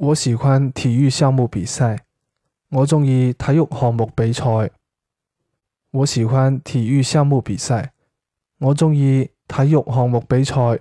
我喜欢体育项目比赛。我中意体育项目比赛。我喜欢体育项目比赛。我中意体育项目比赛。